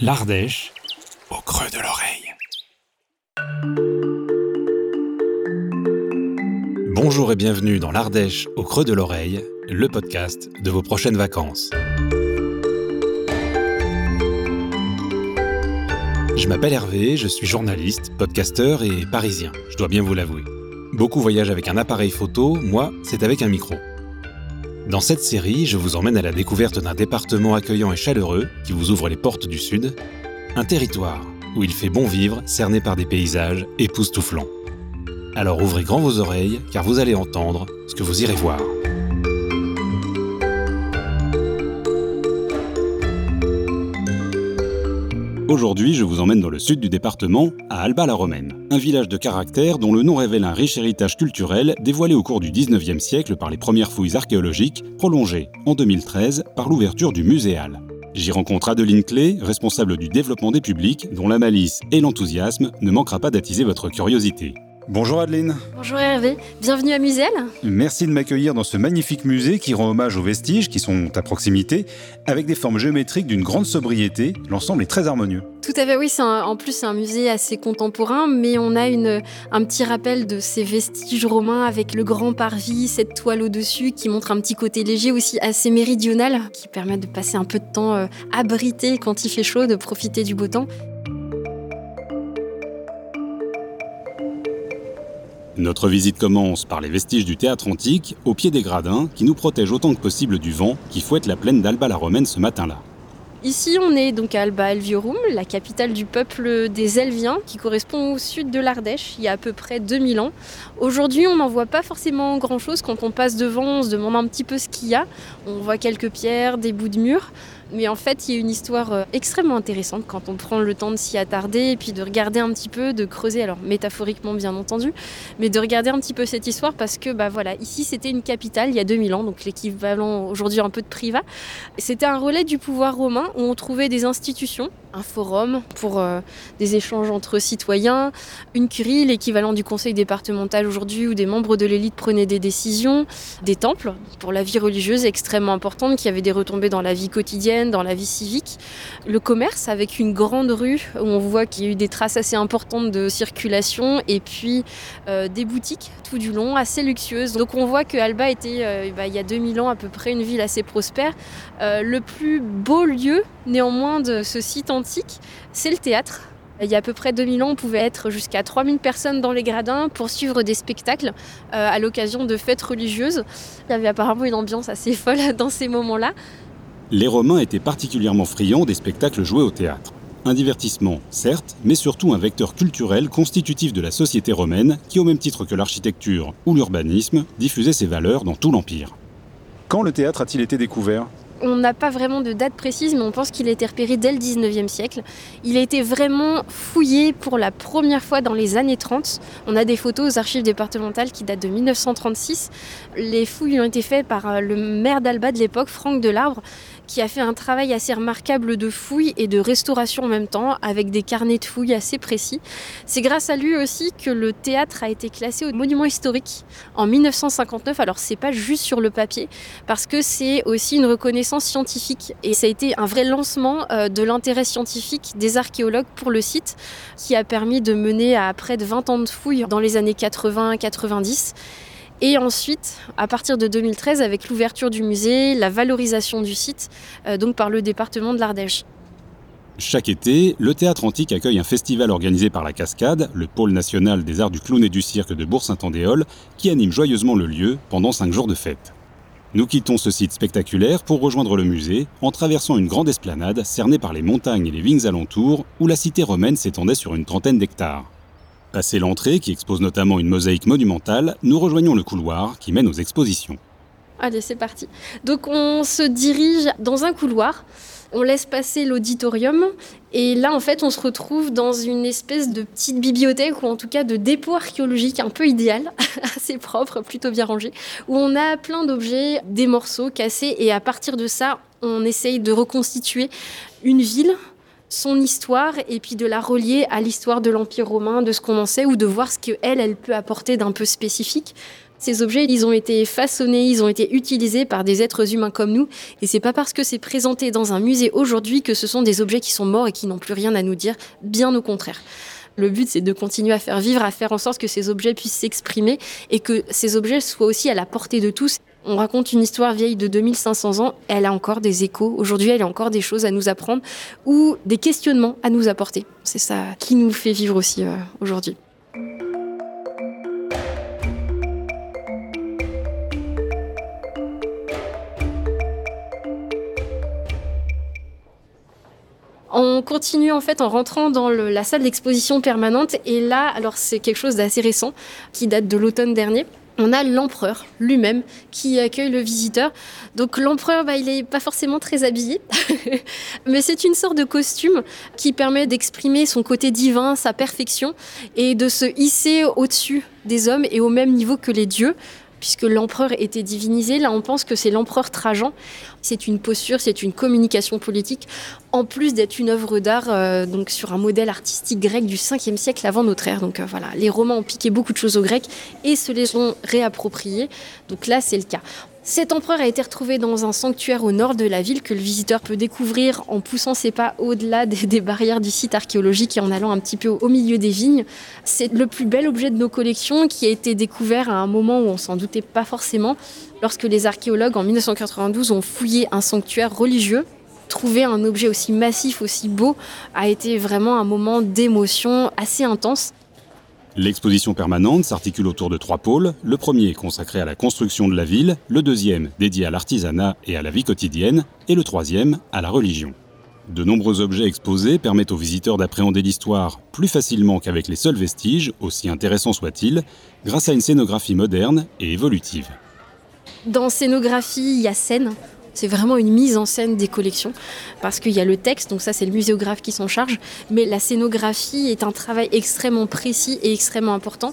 L'Ardèche au creux de l'oreille. Bonjour et bienvenue dans l'Ardèche au creux de l'oreille, le podcast de vos prochaines vacances. Je m'appelle Hervé, je suis journaliste, podcasteur et parisien, je dois bien vous l'avouer. Beaucoup voyagent avec un appareil photo, moi, c'est avec un micro. Dans cette série, je vous emmène à la découverte d'un département accueillant et chaleureux qui vous ouvre les portes du Sud, un territoire où il fait bon vivre, cerné par des paysages époustouflants. Alors ouvrez grand vos oreilles, car vous allez entendre ce que vous irez voir. Aujourd'hui, je vous emmène dans le sud du département, à Alba-la-Romaine, un village de caractère dont le nom révèle un riche héritage culturel dévoilé au cours du 19e siècle par les premières fouilles archéologiques, prolongées en 2013 par l'ouverture du muséal. J'y rencontre Adeline Clé, responsable du développement des publics, dont la malice et l'enthousiasme ne manquera pas d'attiser votre curiosité. Bonjour Adeline. Bonjour Hervé, bienvenue à Musel. Merci de m'accueillir dans ce magnifique musée qui rend hommage aux vestiges qui sont à proximité, avec des formes géométriques d'une grande sobriété. L'ensemble est très harmonieux. Tout à fait, oui. en plus, c'est un musée assez contemporain, mais on a une, un petit rappel de ces vestiges romains avec le grand parvis, cette toile au-dessus qui montre un petit côté léger aussi assez méridional, qui permet de passer un peu de temps euh, abrité quand il fait chaud, de profiter du beau temps. Notre visite commence par les vestiges du théâtre antique, au pied des gradins, qui nous protègent autant que possible du vent qui fouette la plaine d'Alba la Romaine ce matin-là. Ici, on est donc à Alba Elviorum, la capitale du peuple des Elviens, qui correspond au sud de l'Ardèche, il y a à peu près 2000 ans. Aujourd'hui, on n'en voit pas forcément grand-chose. Quand on passe devant, on se demande un petit peu ce qu'il y a. On voit quelques pierres, des bouts de murs. Mais en fait, il y a une histoire euh, extrêmement intéressante quand on prend le temps de s'y attarder et puis de regarder un petit peu, de creuser, alors métaphoriquement bien entendu, mais de regarder un petit peu cette histoire parce que bah voilà, ici c'était une capitale il y a 2000 ans, donc l'équivalent aujourd'hui un peu de privat. C'était un relais du pouvoir romain où on trouvait des institutions un forum pour euh, des échanges entre citoyens, une curie, l'équivalent du conseil départemental aujourd'hui où des membres de l'élite prenaient des décisions, des temples pour la vie religieuse extrêmement importante qui avait des retombées dans la vie quotidienne, dans la vie civique, le commerce avec une grande rue où on voit qu'il y a eu des traces assez importantes de circulation et puis euh, des boutiques tout du long assez luxueuses. Donc on voit que Alba était euh, bah, il y a 2000 ans à peu près une ville assez prospère. le plus beau lieu néanmoins de ce site antique, c'est le théâtre. Il y a à peu près 2000 ans, on pouvait être jusqu'à 3000 personnes dans les gradins pour suivre des spectacles euh, à l'occasion de fêtes religieuses. Il y avait apparemment une ambiance assez folle dans ces moments-là. Les Romains étaient particulièrement friands des spectacles joués au théâtre. Un divertissement, certes, mais surtout un vecteur culturel constitutif de la société romaine qui, au même titre que l'architecture ou l'urbanisme, diffusait ses valeurs dans tout l'Empire. Quand le théâtre a-t-il été découvert? On n'a pas vraiment de date précise, mais on pense qu'il a été repéré dès le 19e siècle. Il a été vraiment fouillé pour la première fois dans les années 30. On a des photos aux archives départementales qui datent de 1936. Les fouilles ont été faites par euh, le maire d'Alba de l'époque, Franck Delarbre, qui a fait un travail assez remarquable de fouilles et de restauration en même temps, avec des carnets de fouilles assez précis. C'est grâce à lui aussi que le théâtre a été classé au monument historique en 1959. Alors c'est pas juste sur le papier, parce que c'est aussi une reconnaissance scientifique. Et ça a été un vrai lancement euh, de l'intérêt scientifique des archéologues pour le site, qui a permis de mener à près de 20 ans de fouilles dans les années 80-90 et ensuite, à partir de 2013, avec l'ouverture du musée, la valorisation du site, euh, donc par le département de l'Ardèche. Chaque été, le théâtre antique accueille un festival organisé par la Cascade, le pôle national des arts du clown et du cirque de Bourg-Saint-Andéol, qui anime joyeusement le lieu pendant cinq jours de fête. Nous quittons ce site spectaculaire pour rejoindre le musée en traversant une grande esplanade cernée par les montagnes et les vignes alentours où la cité romaine s'étendait sur une trentaine d'hectares. Passé l'entrée, qui expose notamment une mosaïque monumentale, nous rejoignons le couloir qui mène aux expositions. Allez, c'est parti. Donc on se dirige dans un couloir, on laisse passer l'auditorium, et là en fait on se retrouve dans une espèce de petite bibliothèque, ou en tout cas de dépôt archéologique un peu idéal, assez propre, plutôt bien rangé, où on a plein d'objets, des morceaux cassés, et à partir de ça, on essaye de reconstituer une ville son histoire et puis de la relier à l'histoire de l'Empire romain, de ce qu'on en sait, ou de voir ce qu'elle, elle peut apporter d'un peu spécifique. Ces objets, ils ont été façonnés, ils ont été utilisés par des êtres humains comme nous. Et c'est pas parce que c'est présenté dans un musée aujourd'hui que ce sont des objets qui sont morts et qui n'ont plus rien à nous dire. Bien au contraire. Le but, c'est de continuer à faire vivre, à faire en sorte que ces objets puissent s'exprimer et que ces objets soient aussi à la portée de tous. On raconte une histoire vieille de 2500 ans, elle a encore des échos. Aujourd'hui, elle a encore des choses à nous apprendre ou des questionnements à nous apporter. C'est ça qui nous fait vivre aussi euh, aujourd'hui. On continue en fait en rentrant dans la salle d'exposition permanente et là, alors c'est quelque chose d'assez récent qui date de l'automne dernier. On a l'empereur lui-même qui accueille le visiteur. Donc l'empereur, bah, il n'est pas forcément très habillé, mais c'est une sorte de costume qui permet d'exprimer son côté divin, sa perfection, et de se hisser au-dessus des hommes et au même niveau que les dieux puisque l'empereur était divinisé. Là, on pense que c'est l'empereur Trajan. C'est une posture, c'est une communication politique, en plus d'être une œuvre d'art euh, donc sur un modèle artistique grec du 5e siècle avant notre ère. Donc euh, voilà, les Romains ont piqué beaucoup de choses aux Grecs et se les ont réappropriées. Donc là, c'est le cas. Cet empereur a été retrouvé dans un sanctuaire au nord de la ville que le visiteur peut découvrir en poussant ses pas au-delà des, barrières du site archéologique et en allant un petit peu au milieu des vignes. C'est le plus bel objet de nos collections qui a été découvert à un moment où on s'en doutait pas forcément, lorsque les archéologues en 1992 ont fouillé un sanctuaire religieux trouver un objet aussi massif, aussi beau, a été vraiment un moment d'émotion assez intense. L'exposition permanente s'articule autour de trois pôles, le premier consacré à la construction de la ville, le deuxième dédié à l'artisanat et à la vie quotidienne, et le troisième à la religion. De nombreux objets exposés permettent aux visiteurs d'appréhender l'histoire plus facilement qu'avec les seuls vestiges, aussi intéressants soient-ils, grâce à une scénographie moderne et évolutive. Dans scénographie, il y a scène, c'est vraiment une mise en scène des collections parce qu'il y a le texte, donc ça c'est le muséographe qui s'en charge, mais la scénographie est un travail extrêmement précis et extrêmement important.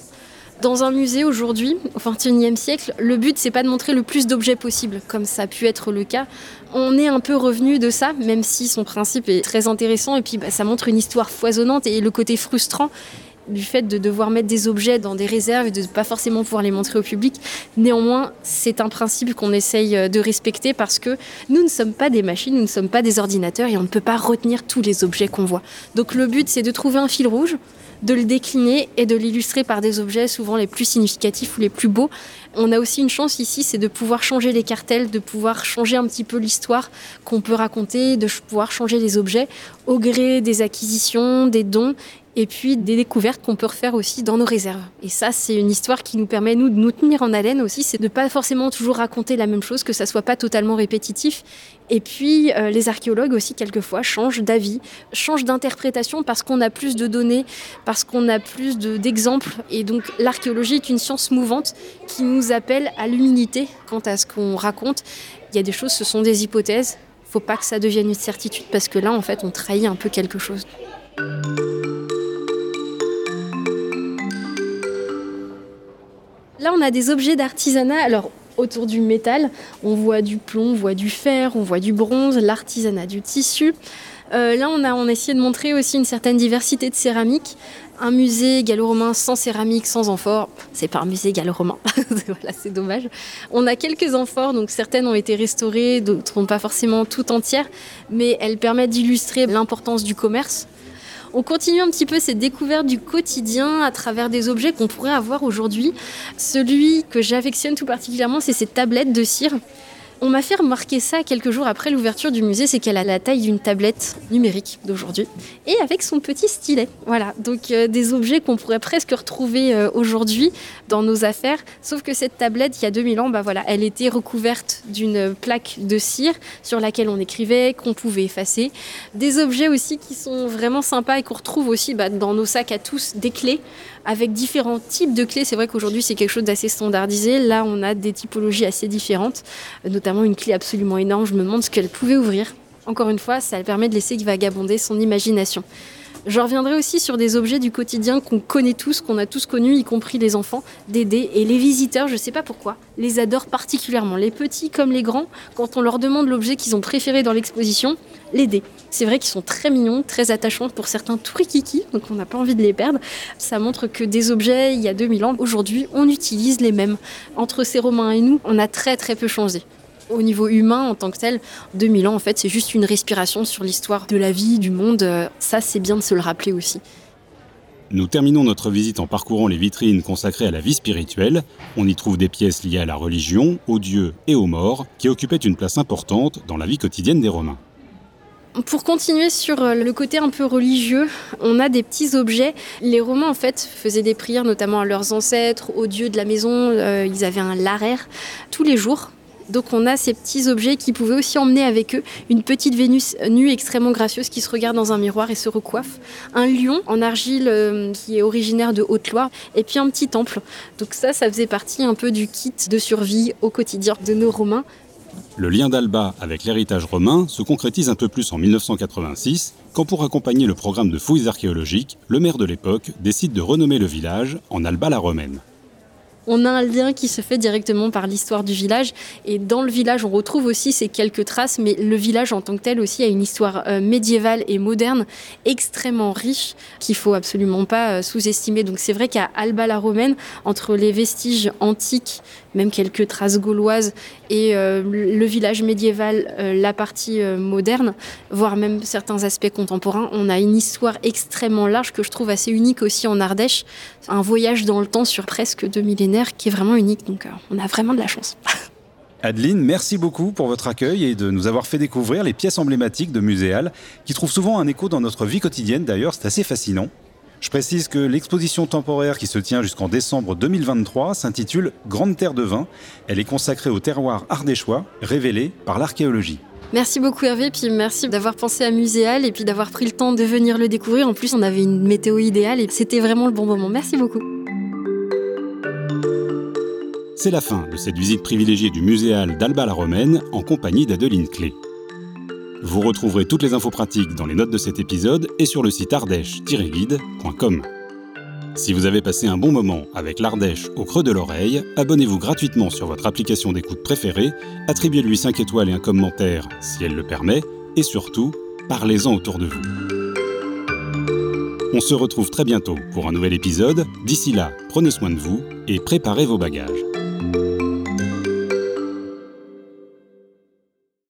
Dans un musée aujourd'hui, au XXIe siècle, le but c'est pas de montrer le plus d'objets possible, comme ça a pu être le cas. On est un peu revenu de ça, même si son principe est très intéressant et puis bah, ça montre une histoire foisonnante et le côté frustrant du fait de devoir mettre des objets dans des réserves et de ne pas forcément pouvoir les montrer au public. Néanmoins, c'est un principe qu'on essaye euh, de respecter parce que nous ne sommes pas des machines, nous ne sommes pas des ordinateurs et on ne peut pas retenir tous les objets qu'on voit. Donc le but, c'est de trouver un fil rouge, de le décliner et de l'illustrer par des objets souvent les plus significatifs ou les plus beaux. On a aussi une chance ici, c'est de pouvoir changer les cartels, de pouvoir changer un petit peu l'histoire qu'on peut raconter, de pouvoir changer les objets au gré des acquisitions, des dons et puis des découvertes qu'on peut refaire aussi dans nos réserves. Et ça, c'est une histoire qui nous permet, nous, de nous tenir en haleine aussi, c'est de pas forcément toujours raconter la même chose, que ça soit pas totalement répétitif. Et puis, euh, les archéologues aussi, quelquefois, changent d'avis, changent d'interprétation parce qu'on a plus de données, parce qu'on a plus d'exemples. et donc, l'archéologie est une science mouvante qui nous appelle à l'humilité quant à ce qu'on raconte. Il y a des choses, ce sont des hypothèses. Faut pas que ça devienne une certitude parce que là, en fait, on trahit un peu quelque chose. Là, on a des objets d'artisanat. Alors, autour du métal, on voit du plomb, on voit du fer, on voit du bronze, l'artisanat du tissu. Euh, là, on a, essayé de montrer aussi une certaine diversité de céramique. Un musée gallo-romain sans céramique, sans amphore, c'est pas un musée gallo-romain. voilà, c'est dommage. On a quelques amphores, donc certaines ont été restaurées, d'autres pas forcément toutes entières, mais elles permettent d'illustrer l'importance du commerce on continue un petit peu cette découverte du quotidien à travers des objets qu'on pourrait avoir aujourd'hui. Celui que j'affectionne tout particulièrement, c'est ces tablettes de cire on m'a fait remarquer ça quelques jours après l'ouverture du musée, c'est qu'elle a la taille d'une tablette numérique d'aujourd'hui et avec son petit stylet. Voilà, donc euh, des objets qu'on pourrait presque retrouver euh, aujourd'hui dans nos affaires, sauf que cette tablette, il y a 2000 ans, bah voilà, elle était recouverte d'une plaque de cire sur laquelle on écrivait, qu'on pouvait effacer. Des objets aussi qui sont vraiment sympas et qu'on retrouve aussi bah, dans nos sacs à tous, des clés avec différents types de clés. C'est vrai qu'aujourd'hui, c'est quelque chose d'assez standardisé. Là, on a des typologies assez différentes, notamment une clé absolument énorme. Je me demande ce qu'elle pouvait ouvrir. Encore une fois, ça permet de laisser vagabonder son imagination. Je reviendrai aussi sur des objets du quotidien qu'on connaît tous, qu'on a tous connus, y compris les enfants, des dés. Et les visiteurs, je ne sais pas pourquoi, les adorent particulièrement. Les petits comme les grands, quand on leur demande l'objet qu'ils ont préféré dans l'exposition, les dés. C'est vrai qu'ils sont très mignons, très attachants pour certains tout donc on n'a pas envie de les perdre. Ça montre que des objets, il y a 2000 ans, aujourd'hui, on utilise les mêmes. Entre ces Romains et nous, on a très très peu changé. Au niveau humain, en tant que tel, 2000 ans, en fait, c'est juste une respiration sur l'histoire de la vie, du monde. Ça, c'est bien de se le rappeler aussi. Nous terminons notre visite en parcourant les vitrines consacrées à la vie spirituelle. On y trouve des pièces liées à la religion, aux dieux et aux morts, qui occupaient une place importante dans la vie quotidienne des Romains. Pour continuer sur euh, le côté un peu religieux, on a des petits objets. Les Romains, en fait, faisaient des prières notamment à leurs ancêtres, aux dieux de la maison. Euh, ils avaient un laraire tous les jours. Donc on a ces petits objets qui pouvaient aussi emmener avec eux une petite Vénus nue extrêmement gracieuse qui se regarde dans un miroir et se recoiffe, un lion en argile euh, qui est originaire de Haute-Loire et puis un petit temple. Donc ça, ça faisait partie un peu du kit de survie au quotidien de nos Romains. Le lien d'Alba avec l'héritage romain se concrétise un peu plus en 1986, quand pour accompagner le programme de fouilles archéologiques, le maire de l'époque décide de renommer le village en Alba la Romaine on a un lien qui se fait directement par l'histoire du village. Et dans le village, on retrouve aussi ces quelques traces, mais le village en tant que tel aussi a une histoire euh, médiévale et moderne extrêmement riche qu'il faut absolument pas euh, sous-estimer. Donc c'est vrai qu'à Alba la Romaine, entre les vestiges antiques, même quelques traces gauloises, et euh, le village médiéval, la partie moderne, voire même certains aspects contemporains, on a une histoire extrêmement large que je trouve assez unique aussi en Ardèche. Un voyage dans le temps sur presque deux millénaires qui est vraiment unique. Donc euh, on a vraiment de la chance. Adeline, merci beaucoup pour votre accueil et de nous avoir fait découvrir les pièces emblématiques de Muséal, qui trouvent souvent un écho dans notre vie quotidienne. D'ailleurs, c'est assez fascinant. Je précise que l'exposition temporaire qui se tient jusqu'en décembre 2023 s'intitule Grande Terre de Vin. Elle est consacrée au terroir ardéchois, révélé par l'archéologie. Merci beaucoup Hervé, puis merci d'avoir pensé à Muséal et puis d'avoir pris le temps de venir le découvrir. En plus, on avait une météo idéale et c'était vraiment le bon moment. Merci beaucoup. C'est la fin de cette visite privilégiée du muséal d'Alba la Romaine en compagnie d'Adeline Clé. Vous retrouverez toutes les infos pratiques dans les notes de cet épisode et sur le site ardèche-guide.com. Si vous avez passé un bon moment avec l'Ardèche au creux de l'oreille, abonnez-vous gratuitement sur votre application d'écoute préférée, attribuez-lui 5 étoiles et un commentaire si elle le permet, et surtout, parlez-en autour de vous. On se retrouve très bientôt pour un nouvel épisode. D'ici là, prenez soin de vous et préparez vos bagages. Thank you.